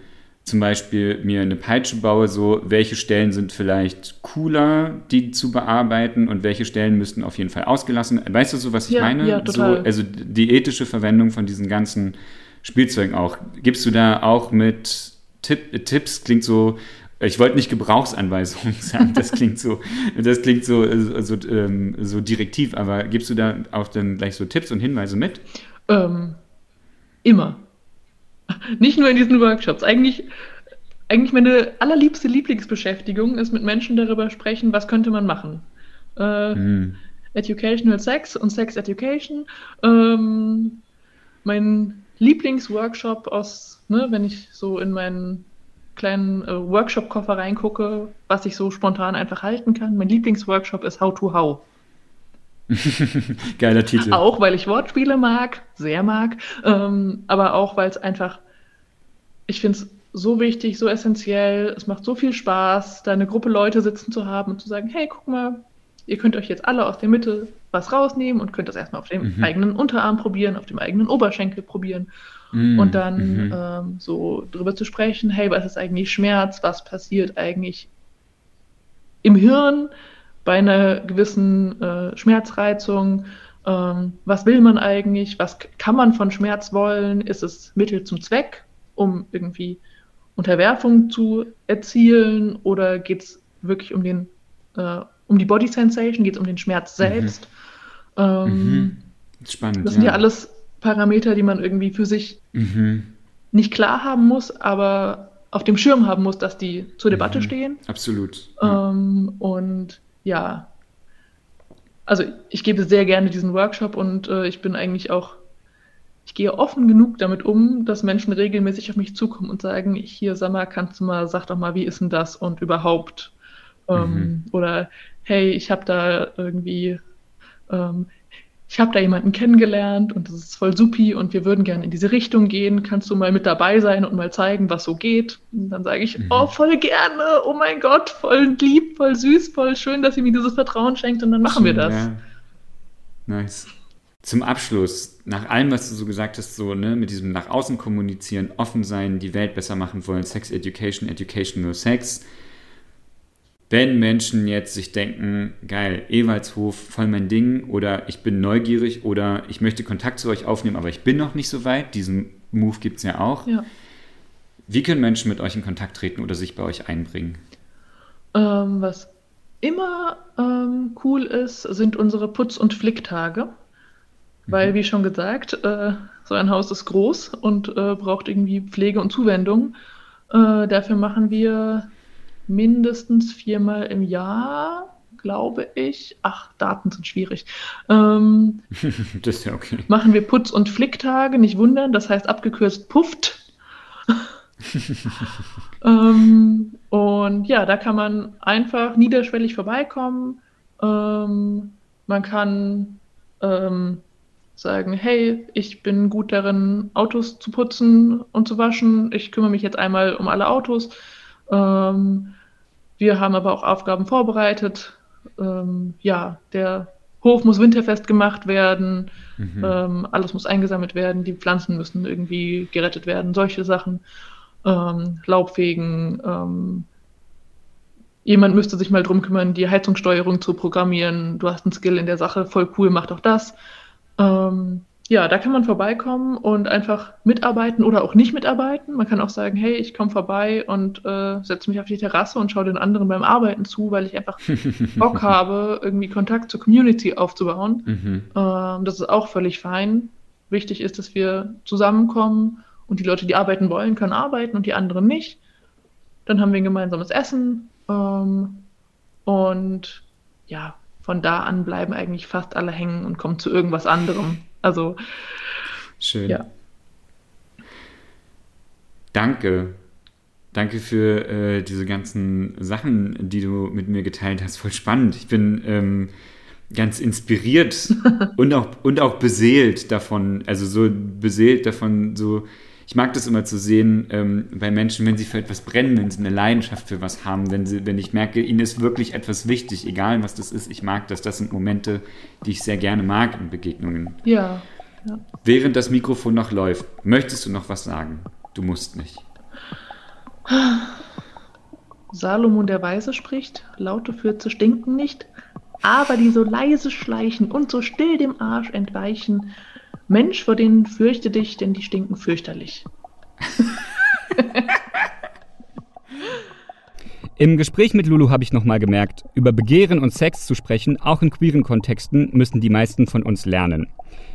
zum Beispiel mir eine Peitsche baue, so welche Stellen sind vielleicht cooler, die zu bearbeiten und welche Stellen müssten auf jeden Fall ausgelassen. Weißt du so, was ich ja, meine? Ja, total. So, also die ethische Verwendung von diesen ganzen Spielzeugen auch. Gibst du da auch mit Tipp, Tipps? Klingt so ich wollte nicht Gebrauchsanweisungen <laughs> sagen, das klingt so, das klingt so, so, ähm, so direktiv, aber gibst du da auch dann gleich so Tipps und Hinweise mit? Ähm, immer. <laughs> Nicht nur in diesen Workshops. Eigentlich, eigentlich meine allerliebste Lieblingsbeschäftigung ist mit Menschen darüber sprechen, was könnte man machen. Äh, hm. Educational Sex und Sex Education. Ähm, mein Lieblingsworkshop aus, ne, wenn ich so in meinen kleinen äh, Workshop-Koffer reingucke, was ich so spontan einfach halten kann. Mein Lieblingsworkshop ist How to How. <laughs> Geiler Titel. Auch weil ich Wortspiele mag, sehr mag, ähm, aber auch weil es einfach, ich finde es so wichtig, so essentiell, es macht so viel Spaß, da eine Gruppe Leute sitzen zu haben und zu sagen, hey, guck mal, ihr könnt euch jetzt alle aus der Mitte was rausnehmen und könnt das erstmal auf dem mhm. eigenen Unterarm probieren, auf dem eigenen Oberschenkel probieren Mhm. Und dann mhm. ähm, so drüber zu sprechen, hey, was ist eigentlich Schmerz? Was passiert eigentlich im Hirn bei einer gewissen äh, Schmerzreizung? Ähm, was will man eigentlich? Was kann man von Schmerz wollen? Ist es Mittel zum Zweck, um irgendwie Unterwerfung zu erzielen? Oder geht es wirklich um den äh, um die Body Sensation? Geht es um den Schmerz mhm. selbst? Mhm. Ähm, Spannend. Das sind ja, ja alles Parameter, die man irgendwie für sich mhm. nicht klar haben muss, aber auf dem Schirm haben muss, dass die zur Debatte mhm. stehen. Absolut. Ja. Ähm, und ja, also ich gebe sehr gerne diesen Workshop und äh, ich bin eigentlich auch, ich gehe offen genug damit um, dass Menschen regelmäßig auf mich zukommen und sagen, hier, sag mal, kannst du mal, sag doch mal, wie ist denn das und überhaupt? Ähm, mhm. Oder hey, ich habe da irgendwie, ähm, ich habe da jemanden kennengelernt und das ist voll supi und wir würden gerne in diese Richtung gehen. Kannst du mal mit dabei sein und mal zeigen, was so geht? Und dann sage ich, mhm. oh, voll gerne, oh mein Gott, voll lieb, voll süß, voll schön, dass ihr mir dieses Vertrauen schenkt und dann machen wir das. Ja. Nice. Zum Abschluss, nach allem, was du so gesagt hast, so ne, mit diesem nach außen kommunizieren, offen sein, die Welt besser machen wollen, Sex Education, Educational Sex, wenn Menschen jetzt sich denken, geil, Ewaldshof, voll mein Ding, oder ich bin neugierig oder ich möchte Kontakt zu euch aufnehmen, aber ich bin noch nicht so weit, diesen Move gibt es ja auch. Ja. Wie können Menschen mit euch in Kontakt treten oder sich bei euch einbringen? Ähm, was immer ähm, cool ist, sind unsere Putz- und Flicktage. Mhm. Weil, wie schon gesagt, äh, so ein Haus ist groß und äh, braucht irgendwie Pflege und Zuwendung. Äh, dafür machen wir mindestens viermal im Jahr, glaube ich. Ach, Daten sind schwierig. Ähm, <laughs> das ist ja okay. Machen wir Putz- und Flicktage, nicht wundern, das heißt abgekürzt Pufft. <laughs> ähm, und ja, da kann man einfach niederschwellig vorbeikommen. Ähm, man kann ähm, sagen, hey, ich bin gut darin, Autos zu putzen und zu waschen. Ich kümmere mich jetzt einmal um alle Autos. Ähm, wir haben aber auch Aufgaben vorbereitet. Ähm, ja, der Hof muss winterfest gemacht werden, mhm. ähm, alles muss eingesammelt werden, die Pflanzen müssen irgendwie gerettet werden, solche Sachen. Ähm, Laubfegen, ähm, jemand müsste sich mal drum kümmern, die Heizungssteuerung zu programmieren. Du hast einen Skill in der Sache, voll cool, mach doch das. Ähm, ja, da kann man vorbeikommen und einfach mitarbeiten oder auch nicht mitarbeiten. Man kann auch sagen, hey, ich komme vorbei und äh, setze mich auf die Terrasse und schaue den anderen beim Arbeiten zu, weil ich einfach <laughs> Bock habe, irgendwie Kontakt zur Community aufzubauen. Mhm. Ähm, das ist auch völlig fein. Wichtig ist, dass wir zusammenkommen und die Leute, die arbeiten wollen, können arbeiten und die anderen nicht. Dann haben wir ein gemeinsames Essen ähm, und ja, von da an bleiben eigentlich fast alle hängen und kommen zu irgendwas anderem. Also. Schön. Ja. Danke. Danke für äh, diese ganzen Sachen, die du mit mir geteilt hast. Voll spannend. Ich bin ähm, ganz inspiriert <laughs> und, auch, und auch beseelt davon. Also so beseelt davon, so. Ich mag das immer zu sehen ähm, bei Menschen, wenn sie für etwas brennen, wenn sie eine Leidenschaft für was haben, wenn, sie, wenn ich merke, ihnen ist wirklich etwas wichtig, egal was das ist. Ich mag das. Das sind Momente, die ich sehr gerne mag in Begegnungen. Ja. ja. Während das Mikrofon noch läuft, möchtest du noch was sagen? Du musst nicht. Salomon der Weise spricht, laute Fürze stinken nicht, aber die so leise schleichen und so still dem Arsch entweichen, Mensch, vor denen fürchte dich, denn die stinken fürchterlich. <laughs> Im Gespräch mit Lulu habe ich nochmal gemerkt, über Begehren und Sex zu sprechen, auch in queeren Kontexten, müssen die meisten von uns lernen.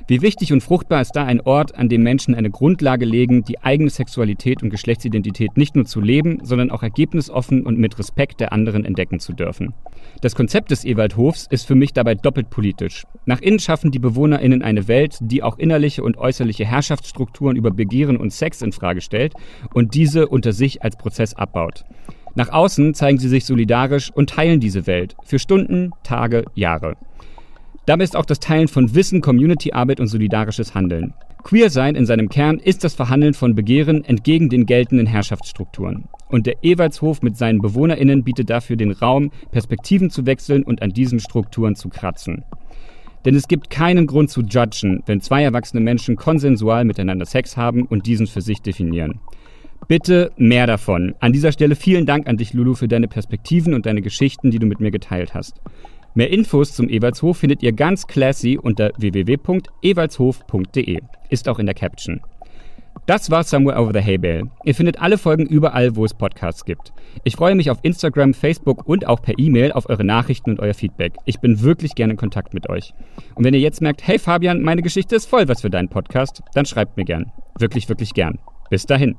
Wie wichtig und fruchtbar ist da ein Ort, an dem Menschen eine Grundlage legen, die eigene Sexualität und Geschlechtsidentität nicht nur zu leben, sondern auch ergebnisoffen und mit Respekt der anderen entdecken zu dürfen. Das Konzept des Ewaldhofs ist für mich dabei doppelt politisch. Nach innen schaffen die BewohnerInnen eine Welt, die auch innerliche und äußerliche Herrschaftsstrukturen über Begehren und Sex in Frage stellt und diese unter sich als Prozess abbaut. Nach außen zeigen sie sich solidarisch und teilen diese Welt für Stunden, Tage, Jahre. Dabei ist auch das Teilen von Wissen, Community-Arbeit und solidarisches Handeln. Queer sein in seinem Kern ist das Verhandeln von Begehren entgegen den geltenden Herrschaftsstrukturen. Und der Ewaldshof mit seinen BewohnerInnen bietet dafür den Raum, Perspektiven zu wechseln und an diesen Strukturen zu kratzen. Denn es gibt keinen Grund zu judgen, wenn zwei erwachsene Menschen konsensual miteinander Sex haben und diesen für sich definieren. Bitte mehr davon. An dieser Stelle vielen Dank an dich, Lulu, für deine Perspektiven und deine Geschichten, die du mit mir geteilt hast. Mehr Infos zum Ewaldshof findet ihr ganz classy unter www.ewaldshof.de. Ist auch in der Caption. Das war Somewhere Over the Hay Bale. Ihr findet alle Folgen überall, wo es Podcasts gibt. Ich freue mich auf Instagram, Facebook und auch per E-Mail auf eure Nachrichten und euer Feedback. Ich bin wirklich gerne in Kontakt mit euch. Und wenn ihr jetzt merkt, hey Fabian, meine Geschichte ist voll was für deinen Podcast, dann schreibt mir gern. Wirklich, wirklich gern. Bis dahin.